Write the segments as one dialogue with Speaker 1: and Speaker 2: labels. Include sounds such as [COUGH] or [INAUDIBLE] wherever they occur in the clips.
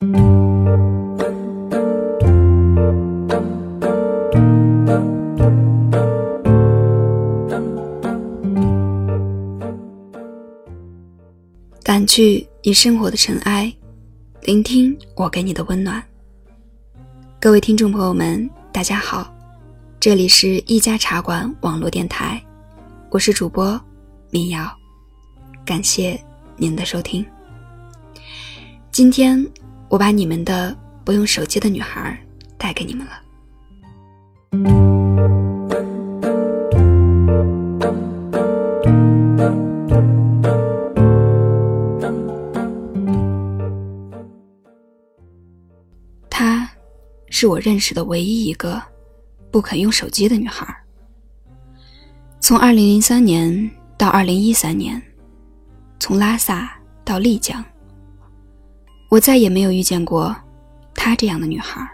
Speaker 1: 掸去你生活的尘埃，聆听我给你的温暖。各位听众朋友们，大家好，这里是一家茶馆网络电台，我是主播民谣，感谢您的收听。今天我把你们的不用手机的女孩带给你们了。她是我认识的唯一一个不肯用手机的女孩。从2003年到2013年，从拉萨到丽江，我再也没有遇见过她这样的女孩。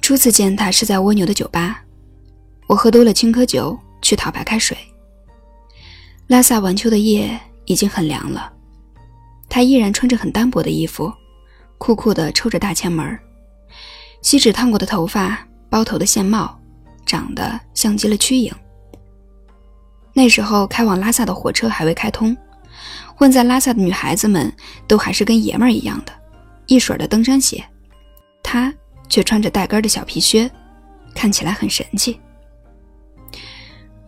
Speaker 1: 初次见她是在蜗牛的酒吧，我喝多了青稞酒去讨白开水。拉萨晚秋的夜已经很凉了，她依然穿着很单薄的衣服。酷酷的抽着大前门，锡纸烫过的头发，包头的线帽，长得像极了瞿颖。那时候开往拉萨的火车还未开通，混在拉萨的女孩子们都还是跟爷们儿一样的，一水的登山鞋，她却穿着带跟的小皮靴，看起来很神气。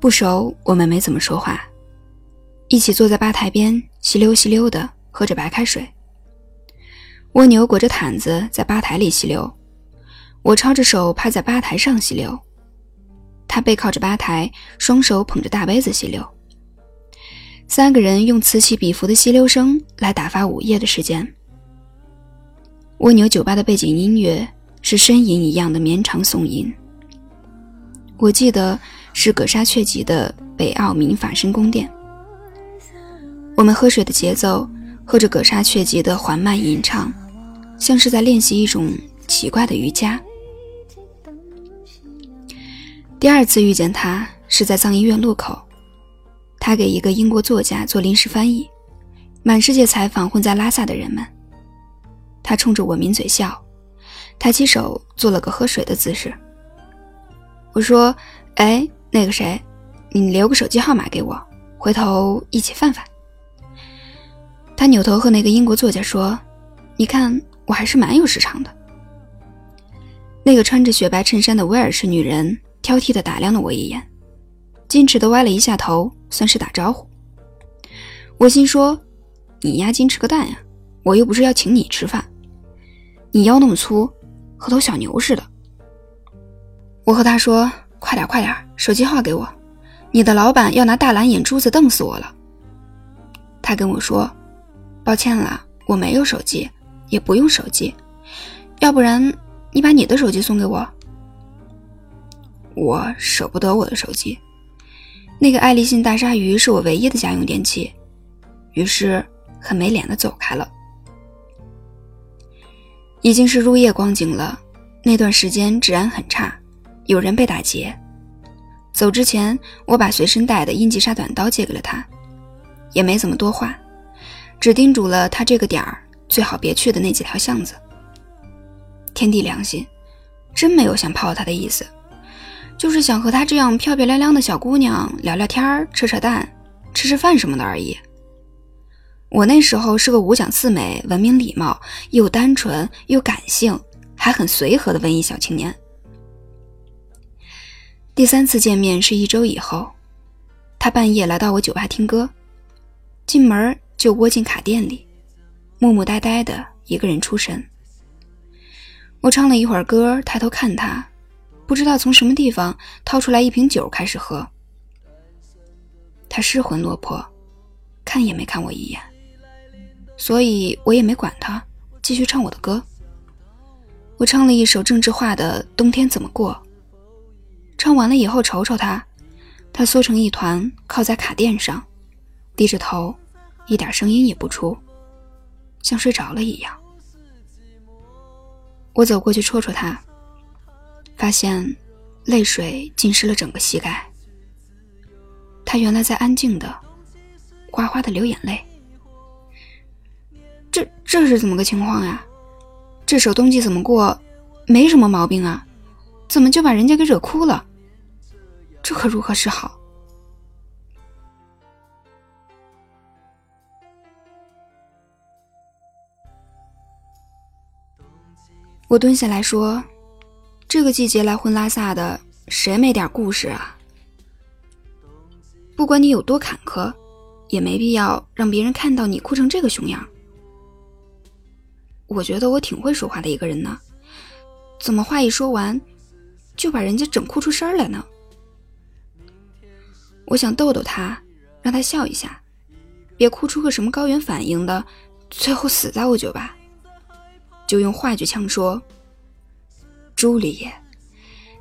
Speaker 1: 不熟，我们没怎么说话，一起坐在吧台边，吸溜吸溜的喝着白开水。蜗牛裹着毯子在吧台里吸溜，我抄着手趴在吧台上吸溜，他背靠着吧台，双手捧着大杯子吸溜。三个人用此起彼伏的溪流声来打发午夜的时间。蜗牛酒吧的背景音乐是呻吟一样的绵长颂吟，我记得是葛沙雀集的北澳民法身宫殿。我们喝水的节奏。和着葛沙雀集的缓慢吟唱，像是在练习一种奇怪的瑜伽。第二次遇见他是在藏医院路口，他给一个英国作家做临时翻译，满世界采访混在拉萨的人们。他冲着我抿嘴笑，抬起手做了个喝水的姿势。我说：“哎，那个谁，你留个手机号码给我，回头一起饭饭。”他扭头和那个英国作家说：“你看，我还是蛮有市场的。”那个穿着雪白衬衫的威尔士女人挑剔地打量了我一眼，矜持地歪了一下头，算是打招呼。我心说：“你押金吃个蛋呀！我又不是要请你吃饭，你腰那么粗，和头小牛似的。”我和他说：“快点，快点，手机号给我，你的老板要拿大蓝眼珠子瞪死我了。”他跟我说。抱歉了，我没有手机，也不用手机，要不然你把你的手机送给我。我舍不得我的手机，那个爱立信大鲨鱼是我唯一的家用电器，于是很没脸的走开了。已经是入夜光景了，那段时间治安很差，有人被打劫。走之前，我把随身带的英吉沙短刀借给了他，也没怎么多话。只叮嘱了他这个点儿最好别去的那几条巷子。天地良心，真没有想泡他的意思，就是想和她这样漂漂亮亮的小姑娘聊聊天扯扯淡、吃吃饭什么的而已。我那时候是个五讲四美、文明礼貌、又单纯又感性，还很随和的文艺小青年。第三次见面是一周以后，他半夜来到我酒吧听歌，进门。就窝进卡店里，木木呆呆的一个人出神。我唱了一会儿歌，抬头看他，不知道从什么地方掏出来一瓶酒，开始喝。他失魂落魄，看也没看我一眼，所以我也没管他，继续唱我的歌。我唱了一首郑智化的《冬天怎么过》，唱完了以后瞅瞅他，他缩成一团靠在卡垫上，低着头。一点声音也不出，像睡着了一样。我走过去戳戳他，发现泪水浸湿了整个膝盖。他原来在安静的、哗哗的流眼泪。这这是怎么个情况呀？这首冬季怎么过？没什么毛病啊，怎么就把人家给惹哭了？这可如何是好？我蹲下来说：“这个季节来混拉萨的，谁没点故事啊？不管你有多坎坷，也没必要让别人看到你哭成这个熊样。”我觉得我挺会说话的一个人呢，怎么话一说完，就把人家整哭出声来呢？我想逗逗他，让他笑一下，别哭出个什么高原反应的，最后死在我酒吧。就用话剧腔说：“朱丽叶，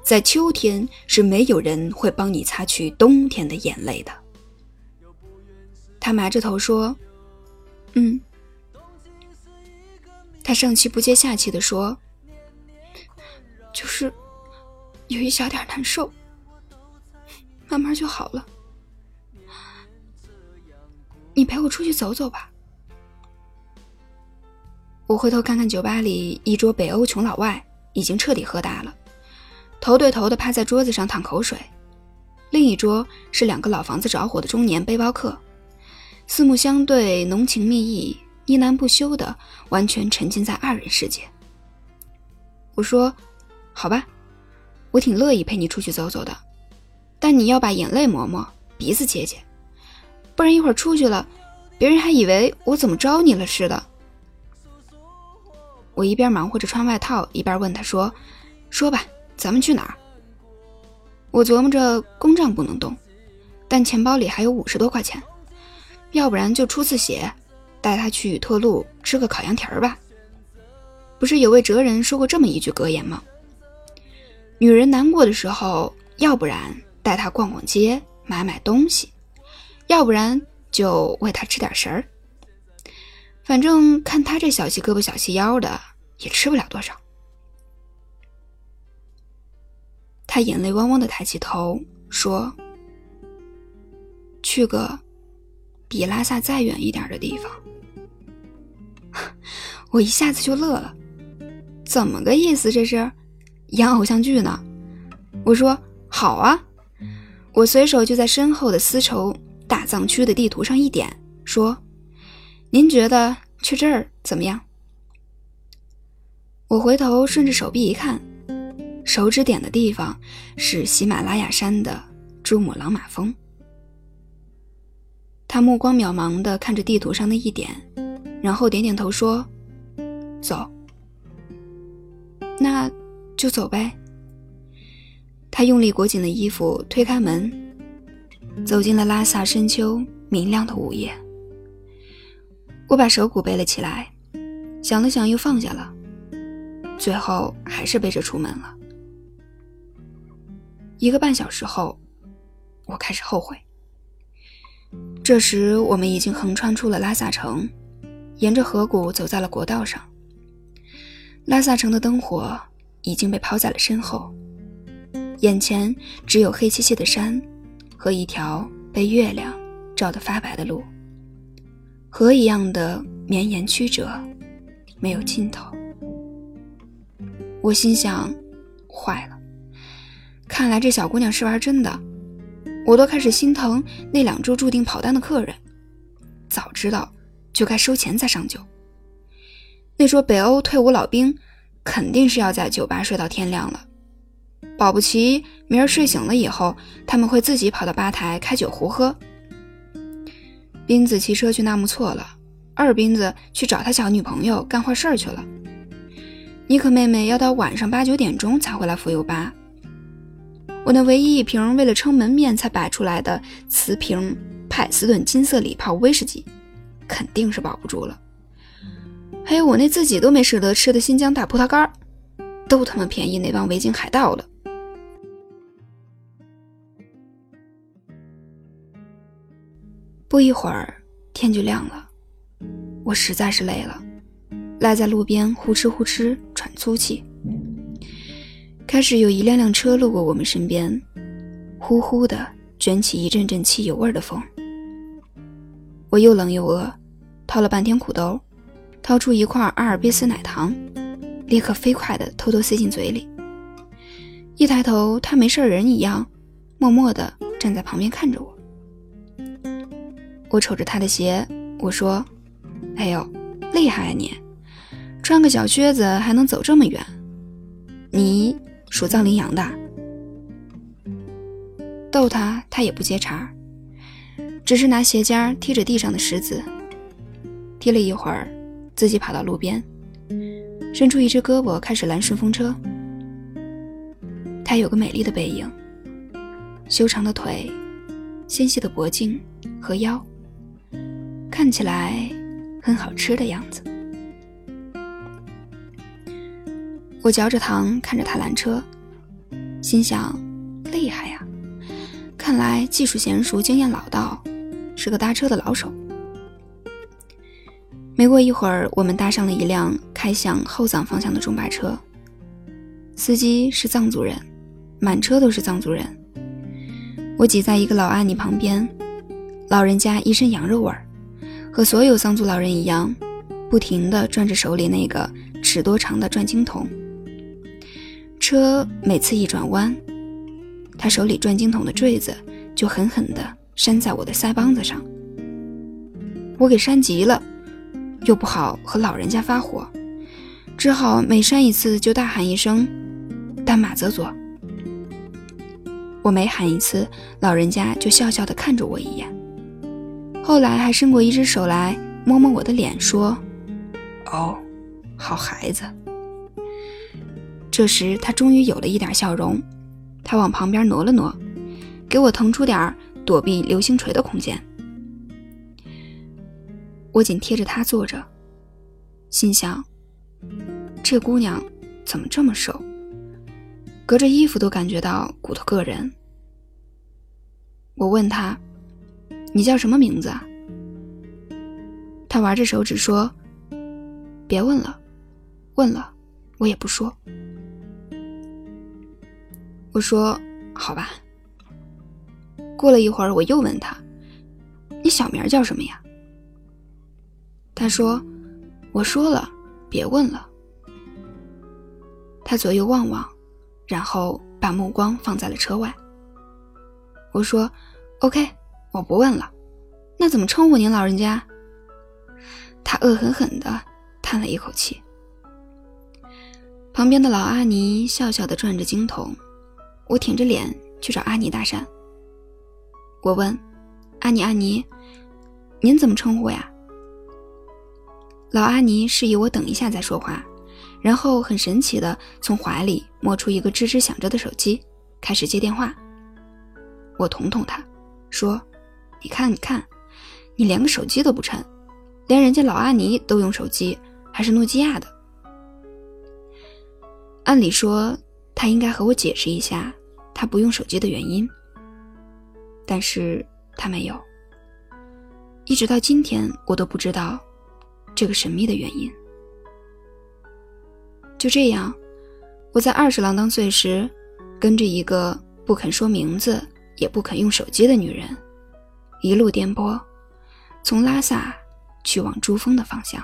Speaker 1: 在秋天是没有人会帮你擦去冬天的眼泪的。”他埋着头说：“嗯。”他上气不接下气的说：“就是有一小点难受，慢慢就好了。你陪我出去走走吧。”我回头看看酒吧里一桌北欧穷老外，已经彻底喝大了，头对头的趴在桌子上淌口水；另一桌是两个老房子着火的中年背包客，四目相对，浓情蜜意。呢喃不休的，完全沉浸在二人世界。我说：“好吧，我挺乐意陪你出去走走的，但你要把眼泪抹抹，鼻子接接，不然一会儿出去了，别人还以为我怎么着你了似的。”我一边忙活着穿外套，一边问他说：“说吧，咱们去哪儿？”我琢磨着公账不能动，但钱包里还有五十多块钱，要不然就出次血。带他去特路吃个烤羊蹄儿吧。不是有位哲人说过这么一句格言吗？女人难过的时候，要不然带她逛逛街，买买东西；要不然就喂她吃点食儿。反正看他这小细胳膊小细腰的，也吃不了多少。他眼泪汪汪的抬起头说：“去个比拉萨再远一点的地方。[LAUGHS] ”我一下子就乐了，怎么个意思？这是演偶像剧呢？我说好啊，我随手就在身后的丝绸大藏区的地图上一点，说：“您觉得去这儿怎么样？”我回头顺着手臂一看，手指点的地方是喜马拉雅山的珠穆朗玛峰。他目光渺茫地看着地图上的一点。然后点点头说：“走，那就走呗。”他用力裹紧了衣服，推开门，走进了拉萨深秋明亮的午夜。我把手鼓背了起来，想了想又放下了，最后还是背着出门了。一个半小时后，我开始后悔。这时我们已经横穿出了拉萨城。沿着河谷走在了国道上，拉萨城的灯火已经被抛在了身后，眼前只有黑漆漆的山和一条被月亮照得发白的路，河一样的绵延曲折，没有尽头。我心想，坏了，看来这小姑娘是玩真的，我都开始心疼那两桌注定跑单的客人，早知道。就该收钱再上酒。那桌北欧退伍老兵肯定是要在酒吧睡到天亮了，保不齐明儿睡醒了以后，他们会自己跑到吧台开酒壶喝。斌子骑车去纳木错了，二斌子去找他小女朋友干坏事儿去了。妮可妹妹要到晚上八九点钟才回来扶油吧。我那唯一一瓶为了撑门面才摆出来的瓷瓶派斯顿金色礼炮威士忌。肯定是保不住了。还有我那自己都没舍得吃的新疆大葡萄干都他妈便宜那帮维京海盗了。不一会儿天就亮了，我实在是累了，赖在路边呼哧呼哧喘粗气。开始有一辆辆车路过我们身边，呼呼的卷起一阵阵汽油味的风。我又冷又饿，掏了半天裤兜，掏出一块阿尔卑斯奶糖，立刻飞快地偷偷塞进嘴里。一抬头，他没事人一样，默默地站在旁边看着我。我瞅着他的鞋，我说：“哎呦，厉害啊你！穿个小靴子还能走这么远？你属藏羚羊的？”逗他，他也不接茬，只是拿鞋尖踢着地上的石子。踢了一会儿，自己跑到路边，伸出一只胳膊开始拦顺风车。他有个美丽的背影，修长的腿，纤细的脖颈和腰，看起来很好吃的样子。我嚼着糖，看着他拦车，心想：厉害呀！看来技术娴熟，经验老道，是个搭车的老手。没过一会儿，我们搭上了一辆开向后藏方向的中巴车，司机是藏族人。满车都是藏族人，我挤在一个老阿尼旁边，老人家一身羊肉味儿，和所有藏族老人一样，不停地转着手里那个尺多长的转经筒。车每次一转弯，他手里转经筒的坠子就狠狠地扇在我的腮帮子上，我给扇急了，又不好和老人家发火，只好每扇一次就大喊一声“丹马泽佐”。我每喊一次，老人家就笑笑地看着我一眼，后来还伸过一只手来摸摸我的脸，说：“哦，好孩子。”这时他终于有了一点笑容，他往旁边挪了挪，给我腾出点躲避流星锤的空间。我紧贴着他坐着，心想：这姑娘怎么这么瘦？隔着衣服都感觉到骨头硌人。我问他：“你叫什么名字？”啊？”他玩着手指说：“别问了，问了我也不说。”我说：“好吧。”过了一会儿，我又问他：“你小名叫什么呀？”他说：“我说了，别问了。”他左右望望。然后把目光放在了车外。我说：“OK，我不问了。那怎么称呼您老人家？”他恶狠狠地叹了一口气。旁边的老阿尼笑笑地转着经筒，我挺着脸去找阿尼搭讪。我问：“阿尼阿尼，您怎么称呼呀？”老阿尼示意我等一下再说话。然后很神奇的从怀里摸出一个吱吱响着的手机，开始接电话。我捅捅他，说：“你看，你看，你连个手机都不趁，连人家老阿尼都用手机，还是诺基亚的。按理说他应该和我解释一下他不用手机的原因，但是他没有。一直到今天，我都不知道这个神秘的原因。”就这样，我在二十郎当岁时，跟着一个不肯说名字也不肯用手机的女人，一路颠簸，从拉萨去往珠峰的方向。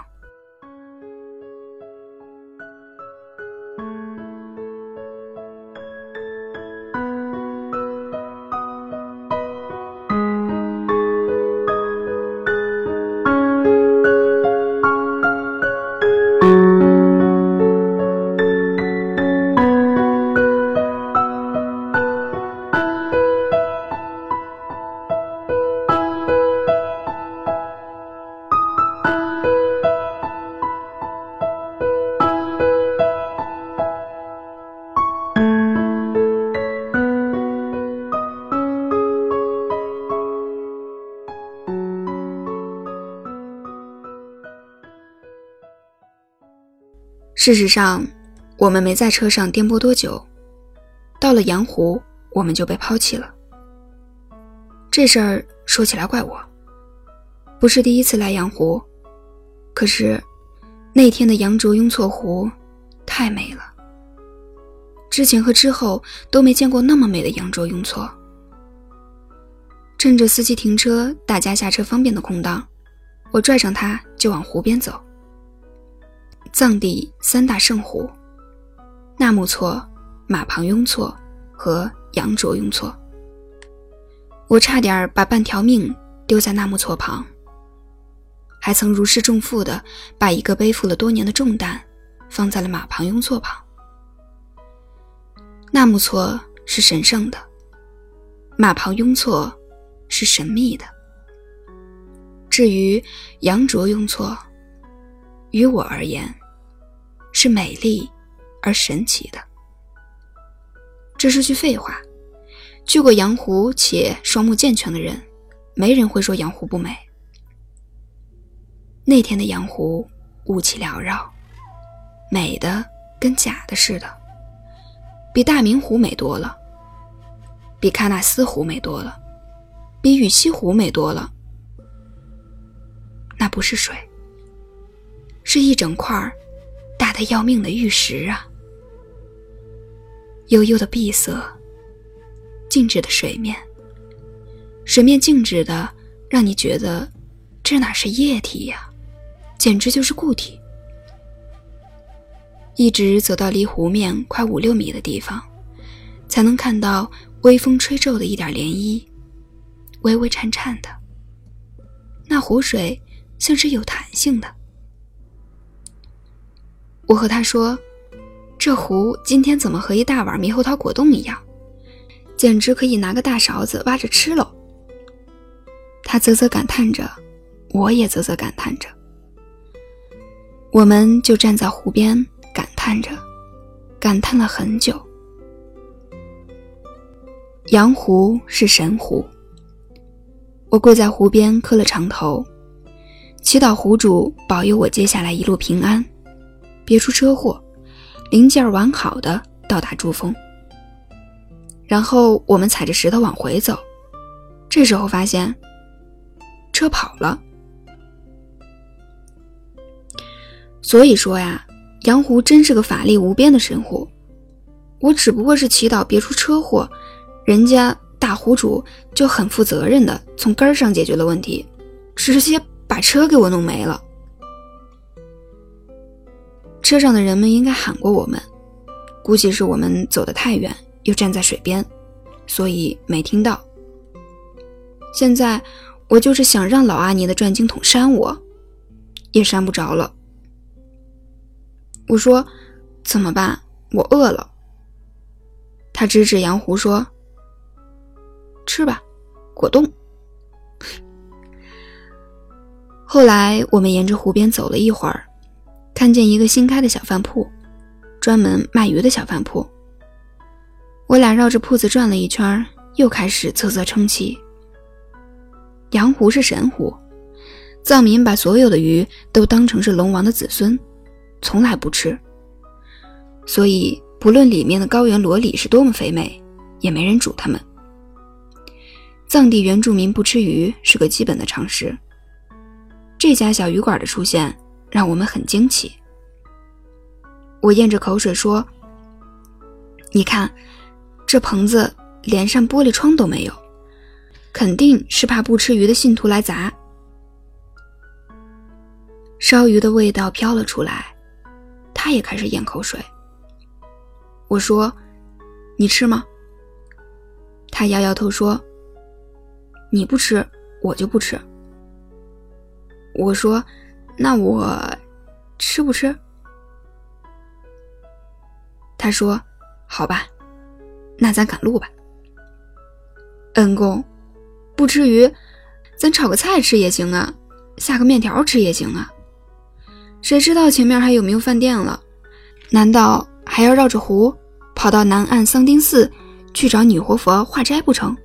Speaker 1: 事实上，我们没在车上颠簸多久，到了羊湖，我们就被抛弃了。这事儿说起来怪我，不是第一次来羊湖，可是那天的羊卓雍措湖太美了，之前和之后都没见过那么美的羊卓雍措。趁着司机停车、大家下车方便的空档，我拽上他就往湖边走。藏地三大圣湖：纳木错、马旁雍错和羊卓雍错。我差点把半条命丢在纳木错旁，还曾如释重负的把一个背负了多年的重担放在了马旁雍错旁。纳木错是神圣的，马旁雍错是神秘的。至于羊卓雍错，于我而言，是美丽而神奇的。这是句废话。去过阳湖且双目健全的人，没人会说阳湖不美。那天的阳湖雾气缭绕，美的跟假的似的，比大明湖美多了，比喀纳斯湖美多了，比雨西湖美多了。那不是水，是一整块大的要命的玉石啊！悠悠的碧色。静止的水面，水面静止的，让你觉得这哪是液体呀，简直就是固体。一直走到离湖面快五六米的地方，才能看到微风吹皱的一点涟漪，微微颤颤的。那湖水像是有弹性的。我和他说：“这湖今天怎么和一大碗猕猴桃果冻一样？”简直可以拿个大勺子挖着吃喽！他啧啧感叹着，我也啧啧感叹着。我们就站在湖边感叹着，感叹了很久。羊湖是神湖，我跪在湖边磕了长头，祈祷湖主保佑我接下来一路平安，别出车祸，零件完好的到达珠峰。然后我们踩着石头往回走，这时候发现车跑了。所以说呀，羊湖真是个法力无边的神湖。我只不过是祈祷别出车祸，人家大湖主就很负责任的从根上解决了问题，直接把车给我弄没了。车上的人们应该喊过我们，估计是我们走得太远。又站在水边，所以没听到。现在我就是想让老阿尼的转经筒扇我，也扇不着了。我说：“怎么办？我饿了。”他指指羊湖说：“吃吧，果冻。[LAUGHS] ”后来我们沿着湖边走了一会儿，看见一个新开的小饭铺，专门卖鱼的小饭铺。我俩绕着铺子转了一圈，又开始啧啧称奇。羊湖是神湖，藏民把所有的鱼都当成是龙王的子孙，从来不吃。所以不论里面的高原裸鲤是多么肥美，也没人煮它们。藏地原住民不吃鱼是个基本的常识。这家小鱼馆的出现让我们很惊奇。我咽着口水说：“你看。”这棚子连扇玻璃窗都没有，肯定是怕不吃鱼的信徒来砸。烧鱼的味道飘了出来，他也开始咽口水。我说：“你吃吗？”他摇摇头说：“你不吃，我就不吃。”我说：“那我吃不吃？”他说：“好吧。”那咱赶路吧。恩公，不吃鱼，咱炒个菜吃也行啊，下个面条吃也行啊。谁知道前面还有没有饭店了？难道还要绕着湖跑到南岸桑丁寺去找女活佛化斋不成？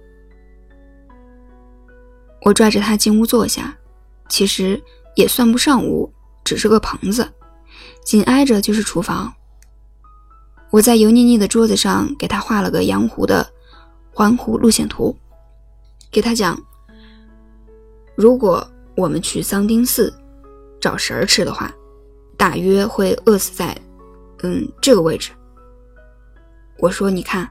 Speaker 1: 我拽着他进屋坐下，其实也算不上屋，只是个棚子，紧挨着就是厨房。我在油腻腻的桌子上给他画了个羊湖的环湖路线图，给他讲：如果我们去桑丁寺找食儿吃的话，大约会饿死在嗯这个位置。我说：你看，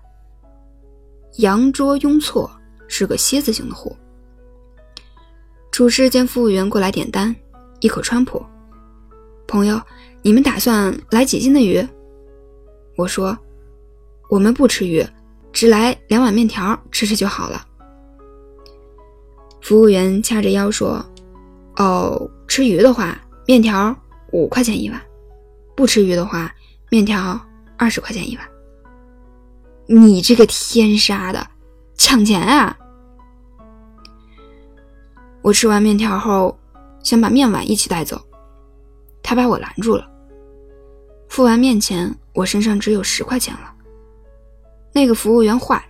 Speaker 1: 羊卓雍措是个蝎子形的湖。厨师见服务员过来点单，一口川普。朋友，你们打算来几斤的鱼？我说，我们不吃鱼，只来两碗面条吃吃就好了。服务员掐着腰说：“哦，吃鱼的话，面条五块钱一碗；不吃鱼的话，面条二十块钱一碗。”你这个天杀的，抢钱啊！我吃完面条后，想把面碗一起带走，他把我拦住了。付完面钱，我身上只有十块钱了。那个服务员坏，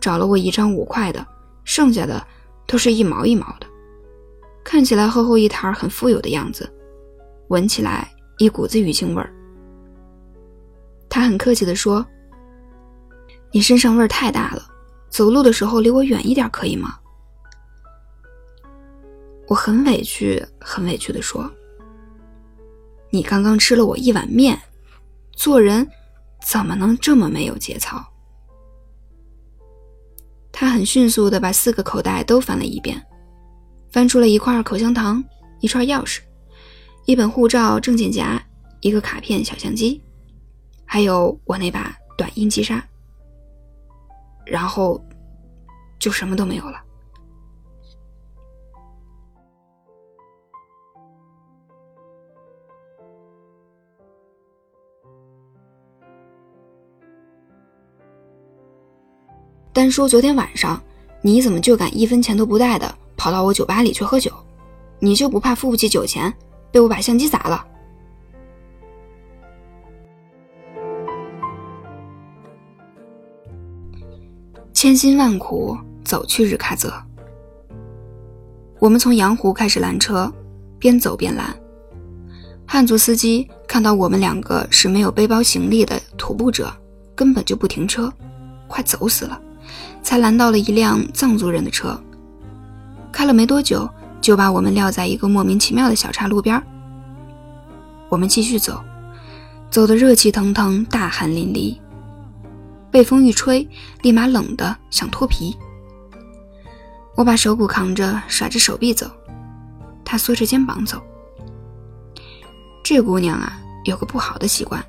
Speaker 1: 找了我一张五块的，剩下的都是一毛一毛的，看起来厚厚一沓，很富有的样子，闻起来一股子鱼腥味儿。他很客气地说：“你身上味儿太大了，走路的时候离我远一点，可以吗？”我很委屈，很委屈地说：“你刚刚吃了我一碗面，做人怎么能这么没有节操？”他很迅速地把四个口袋都翻了一遍，翻出了一块口香糖、一串钥匙、一本护照证件夹、一个卡片小相机，还有我那把短音击杀，然后就什么都没有了。单说昨天晚上，你怎么就敢一分钱都不带的跑到我酒吧里去喝酒？你就不怕付不起酒钱，被我把相机砸了？千辛万苦走去日喀则，我们从羊湖开始拦车，边走边拦。汉族司机看到我们两个是没有背包行李的徒步者，根本就不停车，快走死了。才拦到了一辆藏族人的车，开了没多久，就把我们撂在一个莫名其妙的小岔路边。我们继续走，走得热气腾腾，大汗淋漓，被风一吹，立马冷得想脱皮。我把手鼓扛着，甩着手臂走，他缩着肩膀走。这姑娘啊，有个不好的习惯，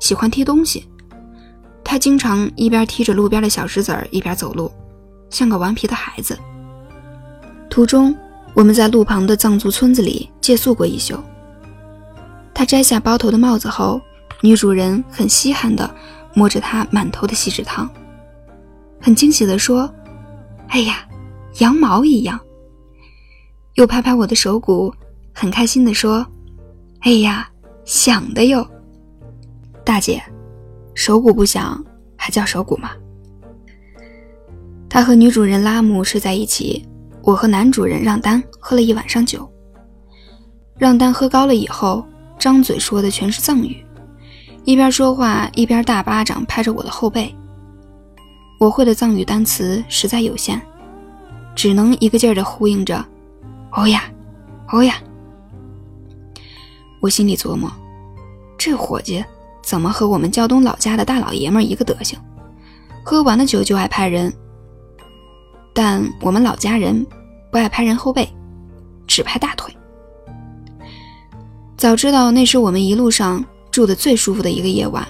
Speaker 1: 喜欢踢东西。他经常一边踢着路边的小石子儿，一边走路，像个顽皮的孩子。途中，我们在路旁的藏族村子里借宿过一宿。他摘下包头的帽子后，女主人很稀罕地摸着他满头的锡纸烫，很惊喜地说：“哎呀，羊毛一样。”又拍拍我的手骨，很开心地说：“哎呀，响的哟，大姐。”手鼓不响，还叫手鼓吗？他和女主人拉姆睡在一起，我和男主人让丹喝了一晚上酒。让丹喝高了以后，张嘴说的全是藏语，一边说话一边大巴掌拍着我的后背。我会的藏语单词实在有限，只能一个劲儿地呼应着“哦呀，哦呀”。我心里琢磨，这伙计。怎么和我们胶东老家的大老爷们一个德行？喝完了酒就爱拍人。但我们老家人不爱拍人后背，只拍大腿。早知道那是我们一路上住的最舒服的一个夜晚，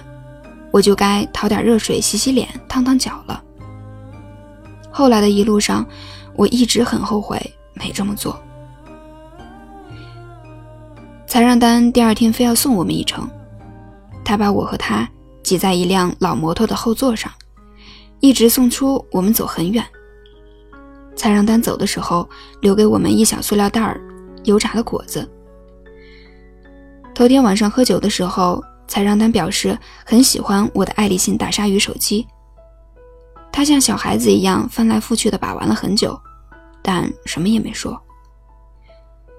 Speaker 1: 我就该讨点热水洗洗脸、烫烫脚了。后来的一路上，我一直很后悔没这么做。才让丹第二天非要送我们一程。他把我和他挤在一辆老摩托的后座上，一直送出我们走很远。才让丹走的时候，留给我们一小塑料袋儿油炸的果子。头天晚上喝酒的时候，才让丹表示很喜欢我的爱立信大鲨鱼手机。他像小孩子一样翻来覆去的把玩了很久，但什么也没说。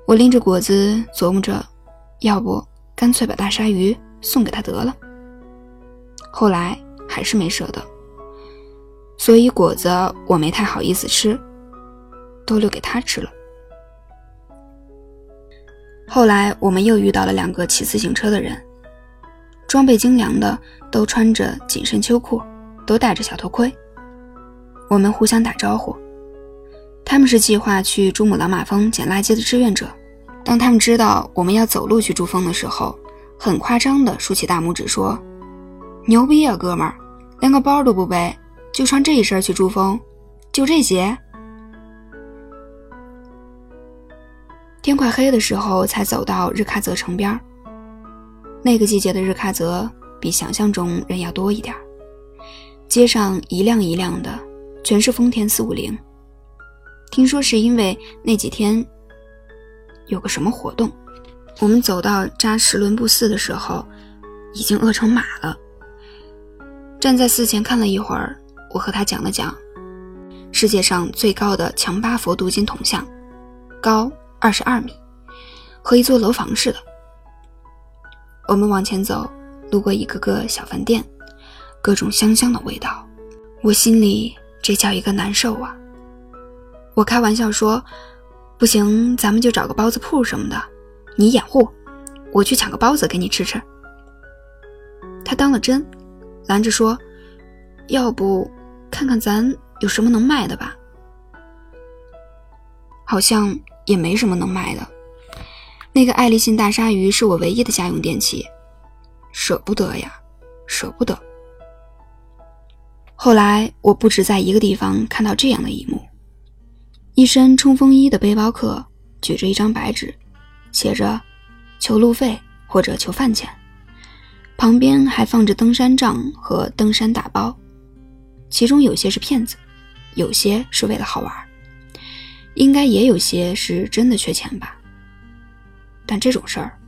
Speaker 1: 我拎着果子琢磨着，要不干脆把大鲨鱼。送给他得了。后来还是没舍得，所以果子我没太好意思吃，都留给他吃了。后来我们又遇到了两个骑自行车的人，装备精良的，都穿着紧身秋裤，都戴着小头盔。我们互相打招呼，他们是计划去珠穆朗玛峰捡垃圾的志愿者，当他们知道我们要走路去珠峰的时候，很夸张的竖起大拇指说：“牛逼啊，哥们儿，连个包都不背，就穿这一身去珠峰，就这鞋。”天快黑的时候才走到日喀则城边那个季节的日喀则比想象中人要多一点街上一辆一辆的，全是丰田四五零。听说是因为那几天有个什么活动。我们走到扎什伦布寺的时候，已经饿成马了。站在寺前看了一会儿，我和他讲了讲世界上最高的强巴佛镀金铜像，高二十二米，和一座楼房似的。我们往前走，路过一个个小饭店。各种香香的味道，我心里这叫一个难受啊！我开玩笑说：“不行，咱们就找个包子铺什么的，你掩护，我去抢个包子给你吃吃。”他当了真，拦着说：“要不看看咱有什么能卖的吧？”好像也没什么能卖的。那个爱立信大鲨鱼是我唯一的家用电器，舍不得呀，舍不得。后来，我不止在一个地方看到这样的一幕：一身冲锋衣的背包客举着一张白纸，写着“求路费”或者“求饭钱”，旁边还放着登山杖和登山大包，其中有些是骗子，有些是为了好玩，应该也有些是真的缺钱吧。但这种事儿，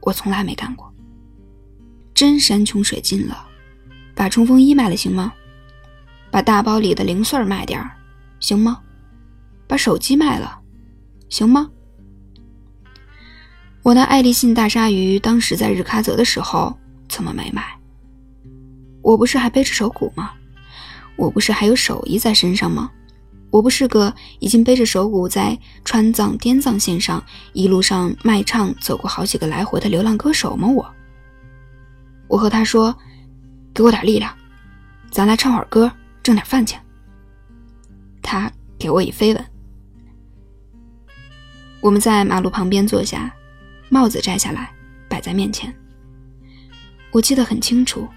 Speaker 1: 我从来没干过。真山穷水尽了，把冲锋衣卖了行吗？把大包里的零碎卖点儿，行吗？把手机卖了，行吗？我那爱立信大鲨鱼当时在日喀则的时候怎么没买？我不是还背着手鼓吗？我不是还有手艺在身上吗？我不是个已经背着手鼓在川藏滇藏线上一路上卖唱走过好几个来回的流浪歌手吗？我，我和他说，给我点力量，咱来唱会儿歌。挣点饭钱。他给我一飞吻。我们在马路旁边坐下，帽子摘下来摆在面前。我记得很清楚，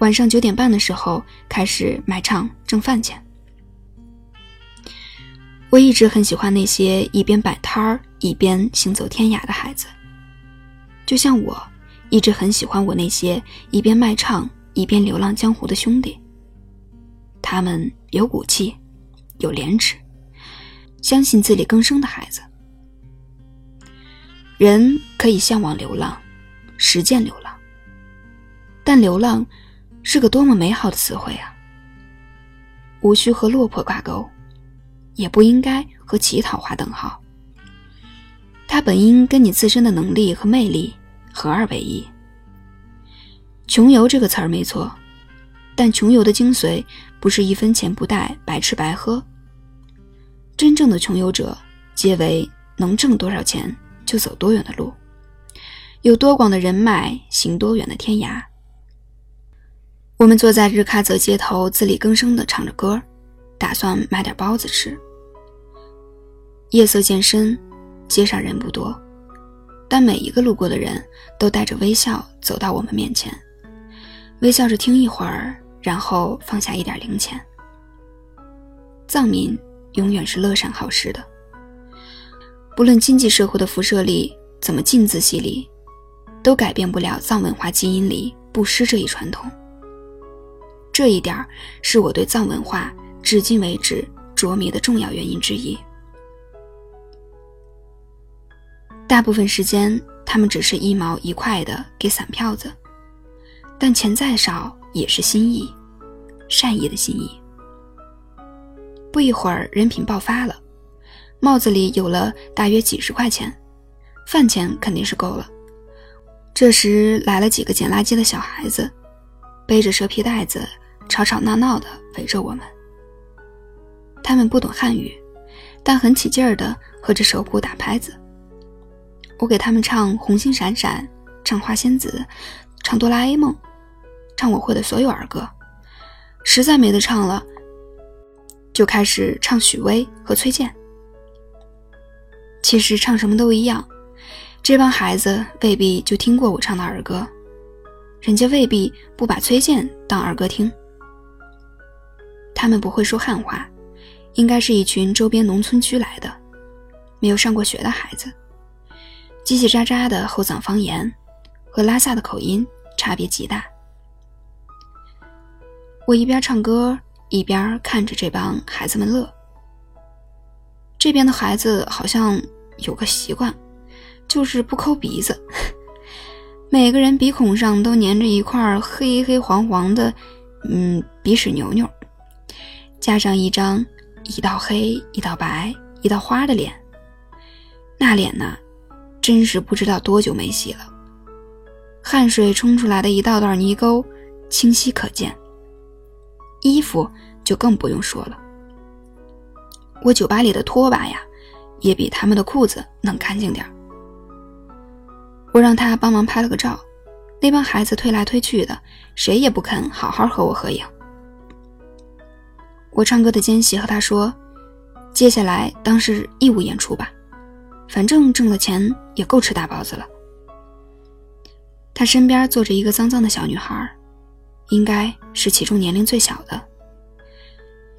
Speaker 1: 晚上九点半的时候开始卖唱挣饭钱。我一直很喜欢那些一边摆摊儿一边行走天涯的孩子，就像我一直很喜欢我那些一边卖唱一边流浪江湖的兄弟。他们有骨气，有廉耻，相信自力更生的孩子。人可以向往流浪，实践流浪，但流浪是个多么美好的词汇啊！无需和落魄挂钩，也不应该和乞讨划等号。它本应跟你自身的能力和魅力合二为一。穷游这个词儿没错。但穷游的精髓不是一分钱不带白吃白喝。真正的穷游者，皆为能挣多少钱就走多远的路，有多广的人脉，行多远的天涯。我们坐在日喀则街头，自力更生地唱着歌，打算买点包子吃。夜色渐深，街上人不多，但每一个路过的人都带着微笑走到我们面前，微笑着听一会儿。然后放下一点零钱。藏民永远是乐善好施的，不论经济社会的辐射力怎么尽自洗礼，都改变不了藏文化基因里布施这一传统。这一点是我对藏文化至今为止着迷的重要原因之一。大部分时间，他们只是一毛一块的给散票子，但钱再少。也是心意，善意的心意。不一会儿，人品爆发了，帽子里有了大约几十块钱，饭钱肯定是够了。这时来了几个捡垃圾的小孩子，背着蛇皮袋子，吵吵闹闹的围着我们。他们不懂汉语，但很起劲儿的和着手鼓打拍子。我给他们唱《红星闪闪》，唱《花仙子》，唱《哆啦 A 梦》。唱我会的所有儿歌，实在没得唱了，就开始唱许巍和崔健。其实唱什么都一样，这帮孩子未必就听过我唱的儿歌，人家未必不把崔健当儿歌听。他们不会说汉话，应该是一群周边农村区来的，没有上过学的孩子，叽叽喳喳的后藏方言和拉萨的口音差别极大。我一边唱歌一边看着这帮孩子们乐。这边的孩子好像有个习惯。就是不抠鼻子，[LAUGHS] 每个人鼻孔上都粘着一块黑黑黄黄的，嗯，鼻屎牛牛，加上一张一道黑一道白一道花的脸，那脸呢，真是不知道多久没洗了，汗水冲出来的一道道泥沟清晰可见，衣服就更不用说了，我酒吧里的拖把呀，也比他们的裤子能干净点儿。我让他帮忙拍了个照，那帮孩子推来推去的，谁也不肯好好和我合影。我唱歌的间隙和他说：“接下来当是义务演出吧，反正挣了钱也够吃大包子了。”他身边坐着一个脏脏的小女孩，应该是其中年龄最小的。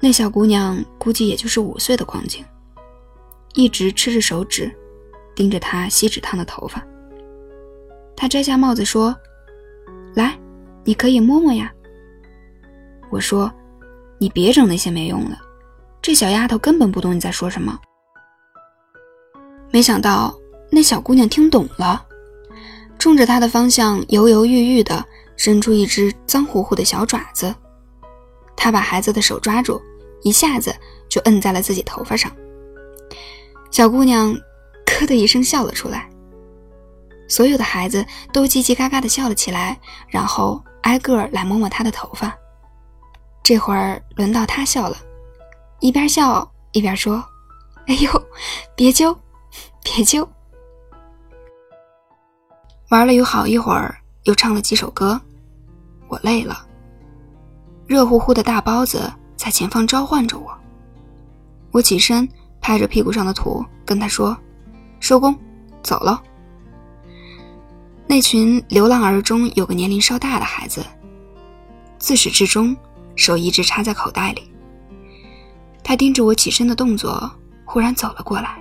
Speaker 1: 那小姑娘估计也就是五岁的光景，一直吃着手指，盯着他锡纸烫的头发。他摘下帽子说：“来，你可以摸摸呀。”我说：“你别整那些没用的，这小丫头根本不懂你在说什么。”没想到那小姑娘听懂了，冲着他的方向犹犹豫豫的伸出一只脏乎乎的小爪子，他把孩子的手抓住，一下子就摁在了自己头发上。小姑娘“咯”的一声笑了出来。所有的孩子都叽叽嘎嘎地笑了起来，然后挨个来摸摸她的头发。这会儿轮到她笑了，一边笑一边说：“哎呦，别揪，别揪。”玩了有好一会儿，又唱了几首歌，我累了。热乎乎的大包子在前方召唤着我。我起身拍着屁股上的土，跟他说：“收工，走了。”那群流浪儿中有个年龄稍大的孩子，自始至终手一直插在口袋里。他盯着我起身的动作，忽然走了过来。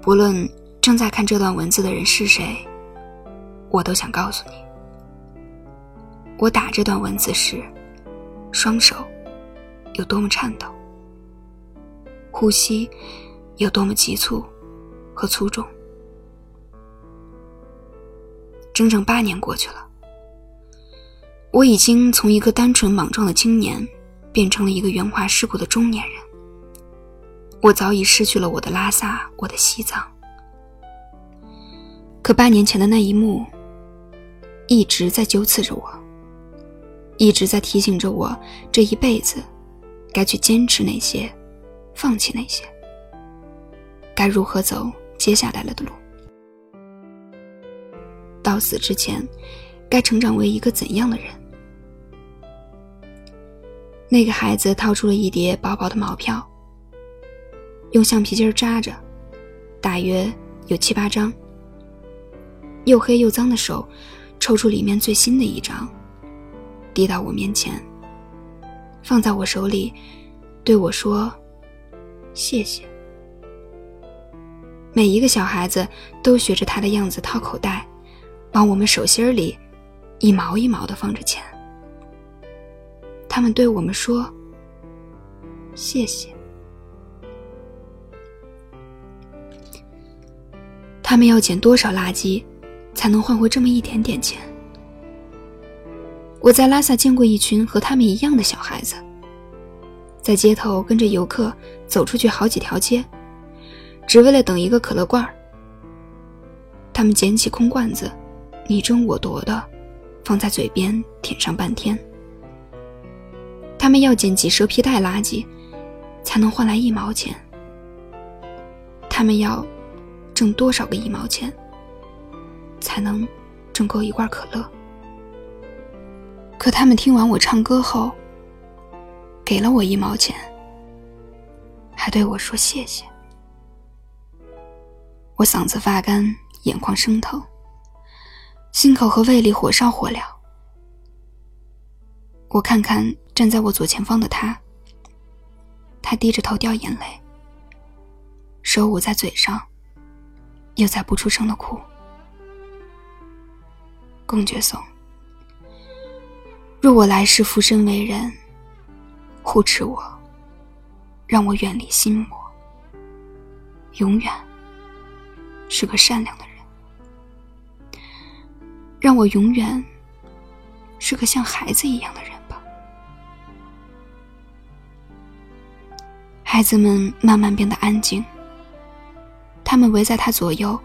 Speaker 1: 不论正在看这段文字的人是谁，我都想告诉你：我打这段文字时，双手有多么颤抖，呼吸有多么急促和粗重。整整八年过去了，我已经从一个单纯莽撞的青年，变成了一个圆滑世故的中年人。我早已失去了我的拉萨，我的西藏。可八年前的那一幕，一直在揪刺着我，一直在提醒着我，这一辈子该去坚持哪些，放弃那些，该如何走接下来了的路。到死之前，该成长为一个怎样的人？那个孩子掏出了一叠薄薄的毛票，用橡皮筋扎着，大约有七八张。又黑又脏的手抽出里面最新的一张，递到我面前，放在我手里，对我说：“谢谢。”每一个小孩子都学着他的样子掏口袋。往我们手心里一毛一毛的放着钱，他们对我们说：“谢谢。”他们要捡多少垃圾，才能换回这么一点点钱？我在拉萨见过一群和他们一样的小孩子，在街头跟着游客走出去好几条街，只为了等一个可乐罐儿。他们捡起空罐子。你争我夺的，放在嘴边舔上半天。他们要捡几蛇皮袋垃圾，才能换来一毛钱。他们要挣多少个一毛钱，才能挣够一罐可乐？可他们听完我唱歌后，给了我一毛钱，还对我说谢谢。我嗓子发干，眼眶生疼，心口和胃里火烧火燎。我看看站在我左前方的他，他低着头掉眼泪，手捂在嘴上，又在不出声的哭。公爵颂，若我来世复生为人，护持我，让我远离心魔，永远是个善良的人，让我永远是个像孩子一样的人吧。孩子们慢慢变得安静，他们围在他左右，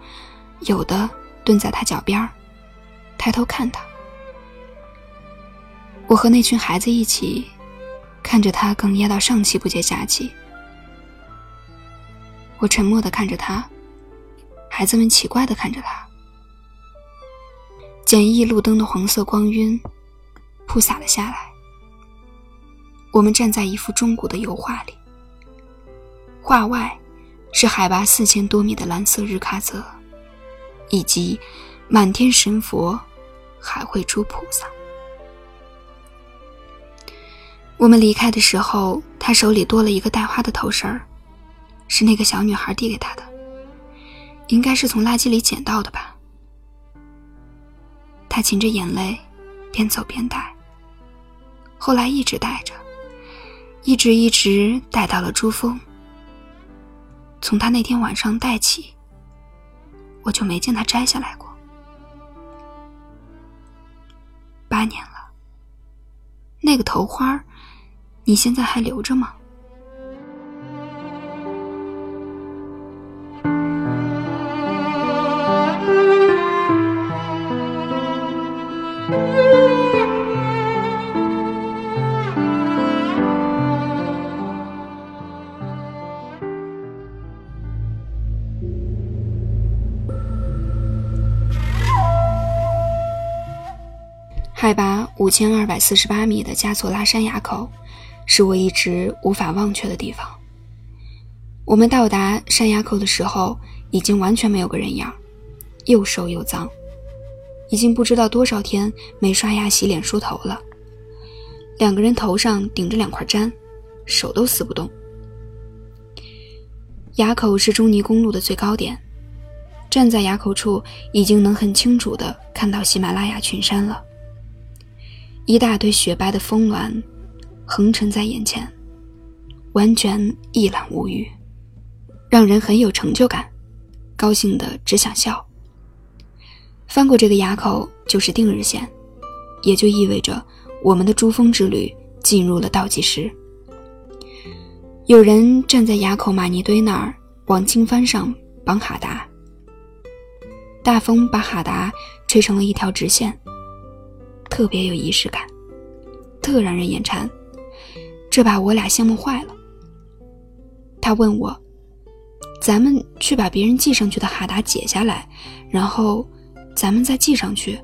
Speaker 1: 有的蹲在他脚边儿。抬头看他，我和那群孩子一起看着他哽咽到上气不接下气。我沉默的看着他，孩子们奇怪的看着他。简易路灯的黄色光晕铺洒了下来。我们站在一幅中古的油画里，画外是海拔四千多米的蓝色日喀则，以及。满天神佛，还会出菩萨。我们离开的时候，他手里多了一个带花的头绳儿，是那个小女孩递给他的，应该是从垃圾里捡到的吧。他噙着眼泪，边走边戴。后来一直戴着，一直一直戴到了珠峰。从他那天晚上戴起，我就没见他摘下来过。八年了，那个头花，你现在还留着吗？五千二百四十八米的加措拉山垭口，是我一直无法忘却的地方。我们到达山垭口的时候，已经完全没有个人样，又瘦又脏，已经不知道多少天没刷牙、洗脸、梳头了。两个人头上顶着两块毡，手都撕不动。垭口是中尼公路的最高点，站在垭口处，已经能很清楚地看到喜马拉雅群山了。一大堆雪白的峰峦横陈在眼前，完全一览无余，让人很有成就感，高兴的只想笑。翻过这个垭口就是定日线，也就意味着我们的珠峰之旅进入了倒计时。有人站在垭口玛尼堆那儿，往经幡上绑哈达，大风把哈达吹成了一条直线。特别有仪式感，特让人眼馋，这把我俩羡慕坏了。他问我：“咱们去把别人系上去的哈达解下来，然后咱们再系上去，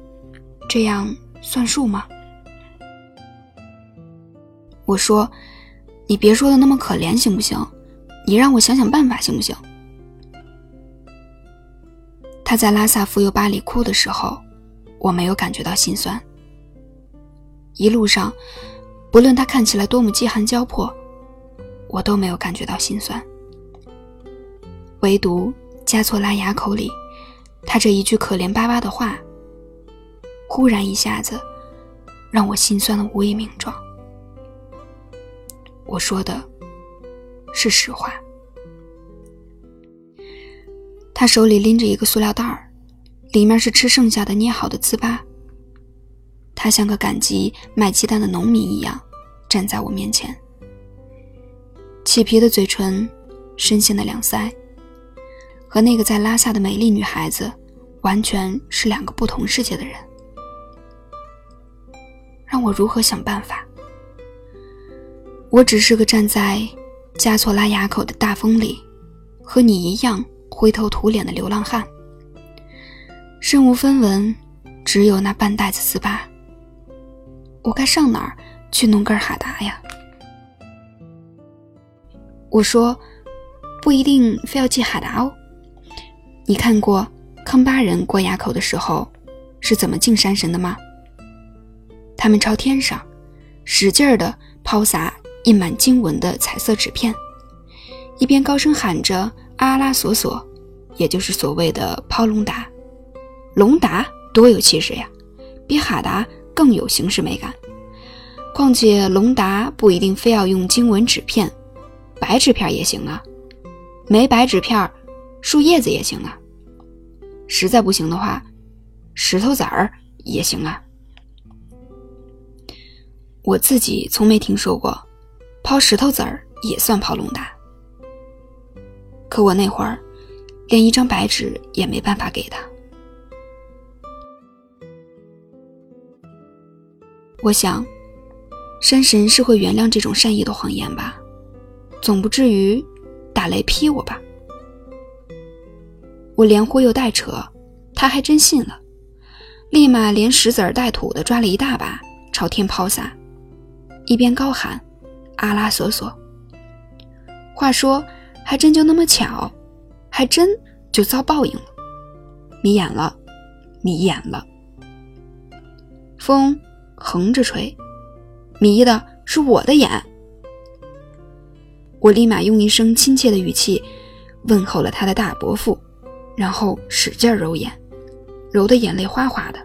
Speaker 1: 这样算数吗？”我说：“你别说的那么可怜行不行？你让我想想办法行不行？”他在拉萨浮游巴里哭的时候，我没有感觉到心酸。一路上，不论他看起来多么饥寒交迫，我都没有感觉到心酸。唯独加措拉垭口里，他这一句可怜巴巴的话，忽然一下子让我心酸的无以名状。我说的是实话。他手里拎着一个塑料袋儿，里面是吃剩下的捏好的糍粑。他像个赶集卖鸡蛋的农民一样，站在我面前。起皮的嘴唇，深陷的两腮，和那个在拉萨的美丽女孩子，完全是两个不同世界的人。让我如何想办法？我只是个站在加措拉垭口的大风里，和你一样灰头土脸的流浪汉，身无分文，只有那半袋子糍粑。我该上哪儿去弄根哈达呀？我说，不一定非要寄哈达哦，你看过康巴人过垭口的时候是怎么敬山神的吗？他们朝天上使劲儿地抛洒印满经文的彩色纸片，一边高声喊着阿拉索索，也就是所谓的抛龙达。龙达多有气势呀，比哈达更有形式美感。况且龙达不一定非要用经文纸片，白纸片也行啊。没白纸片，树叶子也行啊。实在不行的话，石头子儿也行啊。我自己从没听说过，抛石头子儿也算抛龙达。可我那会儿，连一张白纸也没办法给他。我想。山神是会原谅这种善意的谎言吧，总不至于打雷劈我吧？我连忽悠带扯，他还真信了，立马连石子儿带土的抓了一大把，朝天抛洒，一边高喊“阿拉索索”。话说，还真就那么巧，还真就遭报应了，迷眼了，迷眼了。风横着吹。迷的是我的眼，我立马用一声亲切的语气问候了他的大伯父，然后使劲揉眼，揉的眼泪哗哗的。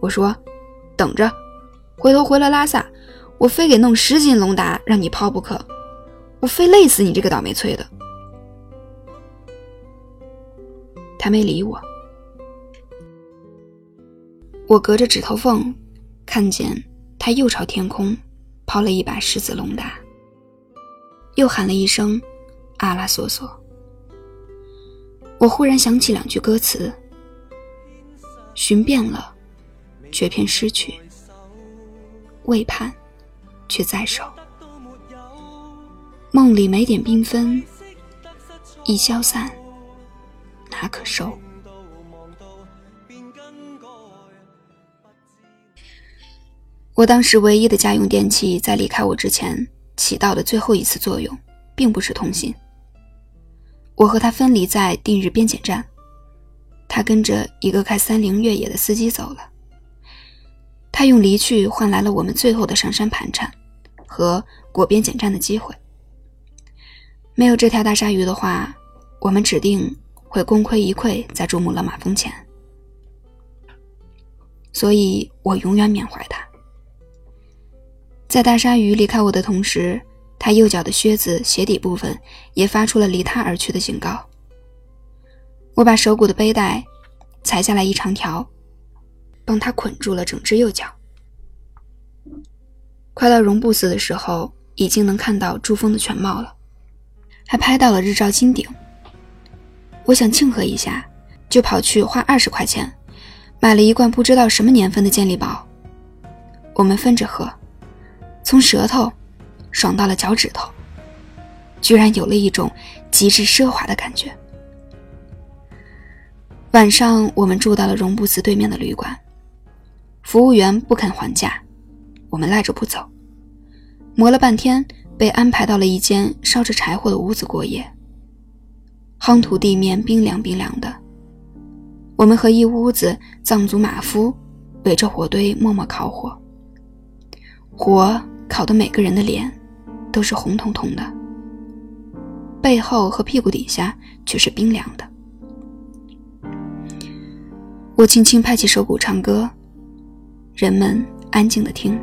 Speaker 1: 我说：“等着，回头回了拉萨，我非给弄十斤龙达让你抛不可，我非累死你这个倒霉催的。”他没理我，我隔着指头缝看见。他又朝天空抛了一把狮子龙达，又喊了一声“阿拉索索”。我忽然想起两句歌词：“寻遍了，却偏失去；未盼，却在手。梦里没点缤纷，一消散，哪可收？”我当时唯一的家用电器，在离开我之前起到的最后一次作用，并不是通信。我和他分离在定日边检站，他跟着一个开三菱越野的司机走了。他用离去换来了我们最后的上山盘缠和过边检站的机会。没有这条大鲨鱼的话，我们指定会功亏一篑在珠穆朗玛峰前。所以我永远缅怀他。在大鲨鱼离开我的同时，他右脚的靴子鞋底部分也发出了离他而去的警告。我把手骨的背带裁下来一长条，帮他捆住了整只右脚。快到绒布寺的时候，已经能看到珠峰的全貌了，还拍到了日照金顶。我想庆贺一下，就跑去花二十块钱，买了一罐不知道什么年份的健力宝，我们分着喝。从舌头爽到了脚趾头，居然有了一种极致奢华的感觉。晚上，我们住到了荣布寺对面的旅馆，服务员不肯还价，我们赖着不走，磨了半天，被安排到了一间烧着柴火的屋子过夜。夯土地面冰凉冰凉的，我们和一屋子藏族马夫围着火堆默默烤火，火。烤的每个人的脸都是红彤彤的，背后和屁股底下却是冰凉的。我轻轻拍起手鼓唱歌，人们安静的听。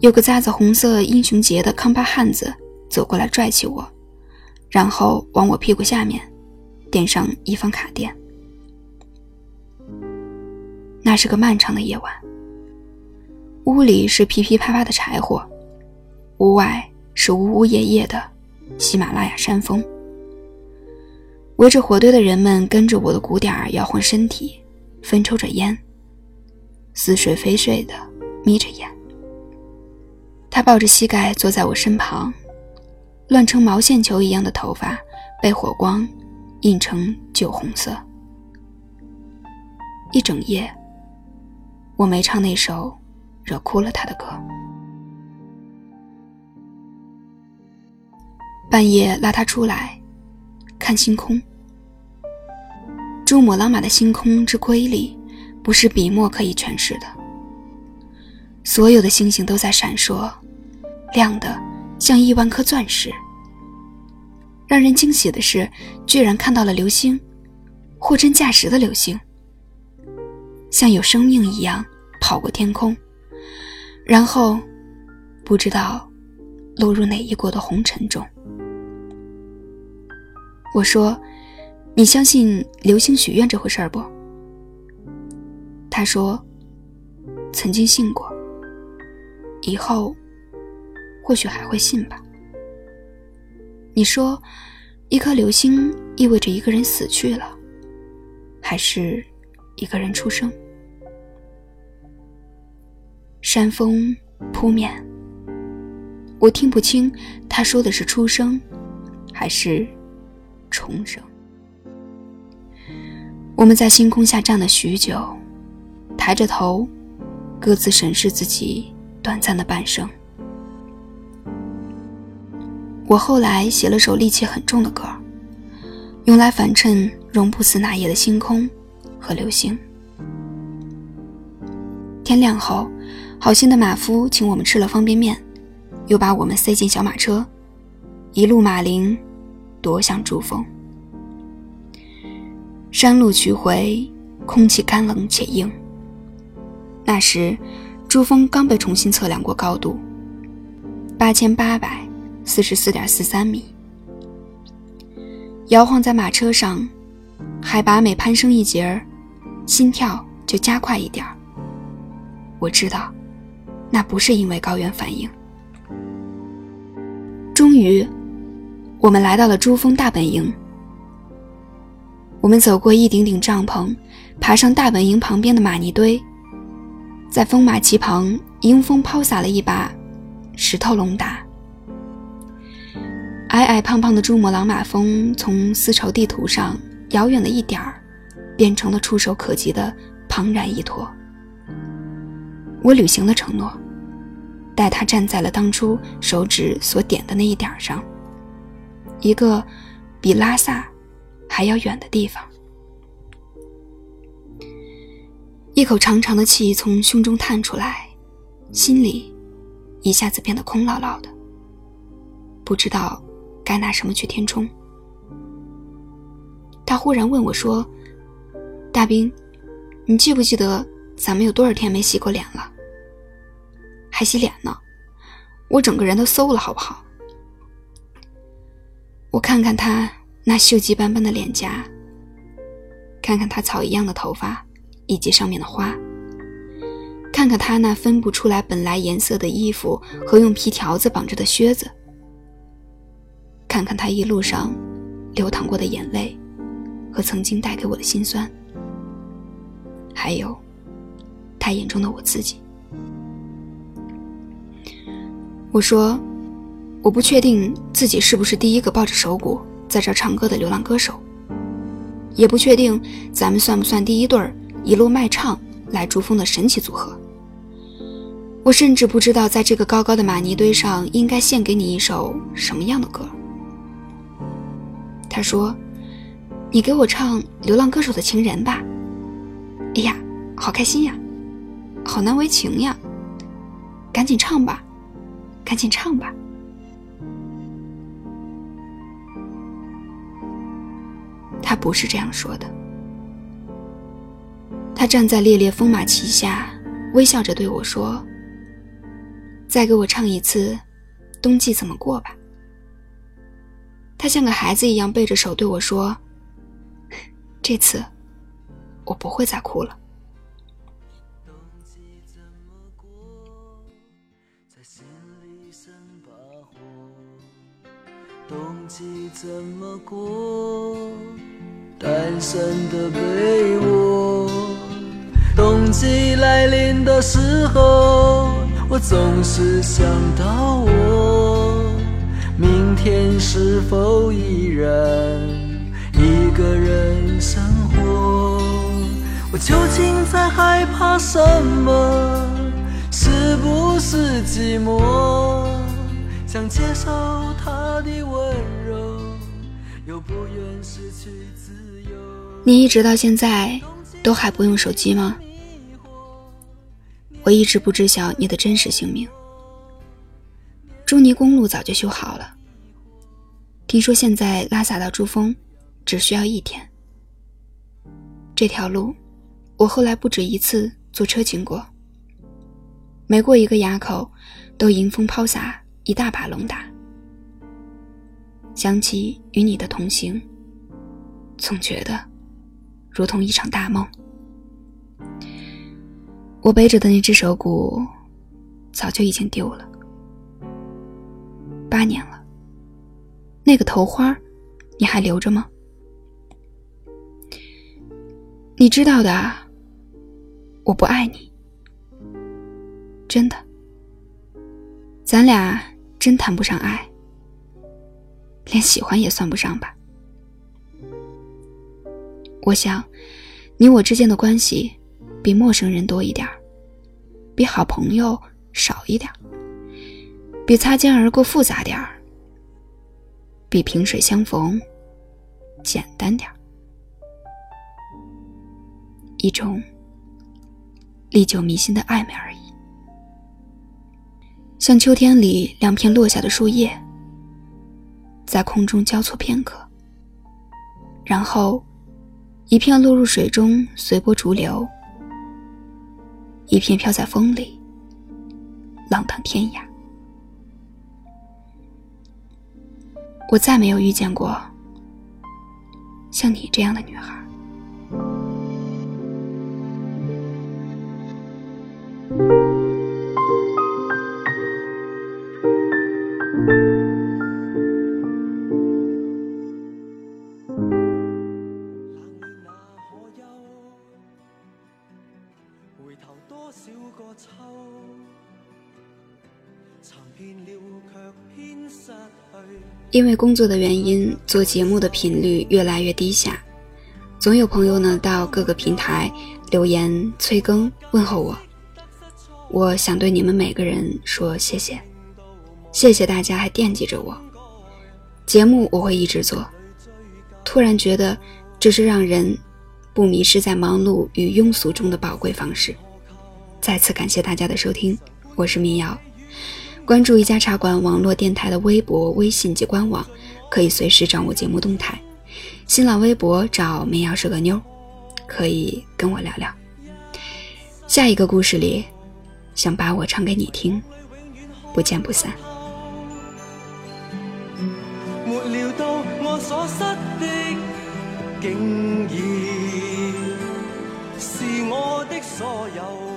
Speaker 1: 有个扎着红色英雄结的康巴汉子走过来拽起我，然后往我屁股下面垫上一方卡垫。那是个漫长的夜晚。屋里是噼噼啪啪的柴火，屋外是呜呜咽咽的喜马拉雅山峰。围着火堆的人们跟着我的鼓点儿摇晃身体，分抽着烟，似睡非睡的眯着眼。他抱着膝盖坐在我身旁，乱成毛线球一样的头发被火光映成酒红色。一整夜，我没唱那首。惹哭了他的歌。半夜拉他出来，看星空，珠穆朗玛的星空之瑰丽，不是笔墨可以诠释的。所有的星星都在闪烁，亮的像亿万颗钻石。让人惊喜的是，居然看到了流星，货真价实的流星，像有生命一样跑过天空，然后不知道落入哪一国的红尘中。我说：“你相信流星许愿这回事儿不？”他说：“曾经信过，以后或许还会信吧。”你说，一颗流星意味着一个人死去了，还是一个人出生？山风扑面，我听不清他说的是出生，还是重生。我们在星空下站了许久，抬着头，各自审视自己短暂的半生。我后来写了首戾气很重的歌，用来反衬容不死那夜的星空和流星。天亮后，好心的马夫请我们吃了方便面，又把我们塞进小马车，一路马铃，夺向珠峰。山路曲回，空气干冷且硬。那时，珠峰刚被重新测量过高度，八千八百四十四点四三米。摇晃在马车上，海拔每攀升一节儿，心跳就加快一点儿。我知道，那不是因为高原反应。终于，我们来到了珠峰大本营。我们走过一顶顶帐篷，爬上大本营旁边的玛尼堆，在风马旗旁，迎风抛洒了一把石头龙达。矮矮胖胖的珠穆朗玛峰从丝绸地图上遥远的一点儿，变成了触手可及的庞然一坨。我履行了承诺，带他站在了当初手指所点的那一点上，一个比拉萨。还要远的地方，一口长长的气从胸中叹出来，心里一下子变得空落落的，不知道该拿什么去填充。他忽然问我说：“大兵，你记不记得咱们有多少天没洗过脸了？还洗脸呢？我整个人都馊了，好不好？”我看看他。那锈迹斑斑的脸颊，看看他草一样的头发，以及上面的花，看看他那分不出来本来颜色的衣服和用皮条子绑着的靴子，看看他一路上流淌过的眼泪和曾经带给我的心酸，还有他眼中的我自己。我说，我不确定自己是不是第一个抱着手鼓。在这唱歌的流浪歌手，也不确定咱们算不算第一对儿一路卖唱来珠峰的神奇组合。我甚至不知道在这个高高的玛尼堆上应该献给你一首什么样的歌。他说：“你给我唱《流浪歌手的情人》吧。”哎呀，好开心呀，好难为情呀！赶紧唱吧，赶紧唱吧。他不是这样说的。他站在烈烈风马旗下，微笑着对我说：“再给我唱一次，冬季怎么过吧。”他像个孩子一样背着手对我说：“ [LAUGHS] 这次，我不会再哭了。”冬季怎么过？单身的被窝，冬季来临的时候，我总是想到我，明天是否依然一个人生活？我究竟在害怕什么？是不是寂寞？想接受他的温柔。又不愿失去自由。你一直到现在都还不用手机吗？我一直不知晓你的真实姓名。朱尼公路早就修好了。听说现在拉萨到珠峰只需要一天。这条路，我后来不止一次坐车经过。每过一个垭口，都迎风抛洒一大把龙达。想起与你的同行，总觉得如同一场大梦。我背着的那只手鼓，早就已经丢了。八年了，那个头花，你还留着吗？你知道的，我不爱你，真的。咱俩真谈不上爱，连喜欢也算不上吧。我想，你我之间的关系。比陌生人多一点儿比好朋友少一点儿比擦肩而过复杂点儿比萍水相逢简单点儿一种历久弥新的暧昧而已，像秋天里两片落下的树叶，在空中交错片刻，然后一片落入水中，随波逐流。一片飘在风里，浪荡天涯。我再没有遇见过像你这样的女孩。因为工作的原因，做节目的频率越来越低下，总有朋友呢到各个平台留言催更问候我。我想对你们每个人说谢谢，谢谢大家还惦记着我。节目我会一直做，突然觉得这是让人不迷失在忙碌与庸俗中的宝贵方式。再次感谢大家的收听，我是民谣。关注一家茶馆网络电台的微博、微信及官网，可以随时掌握节目动态。新浪微博找“民谣是个妞”，可以跟我聊聊。下一个故事里，想把我唱给你听，不见不散。没料到我所失的，竟然是我的所有。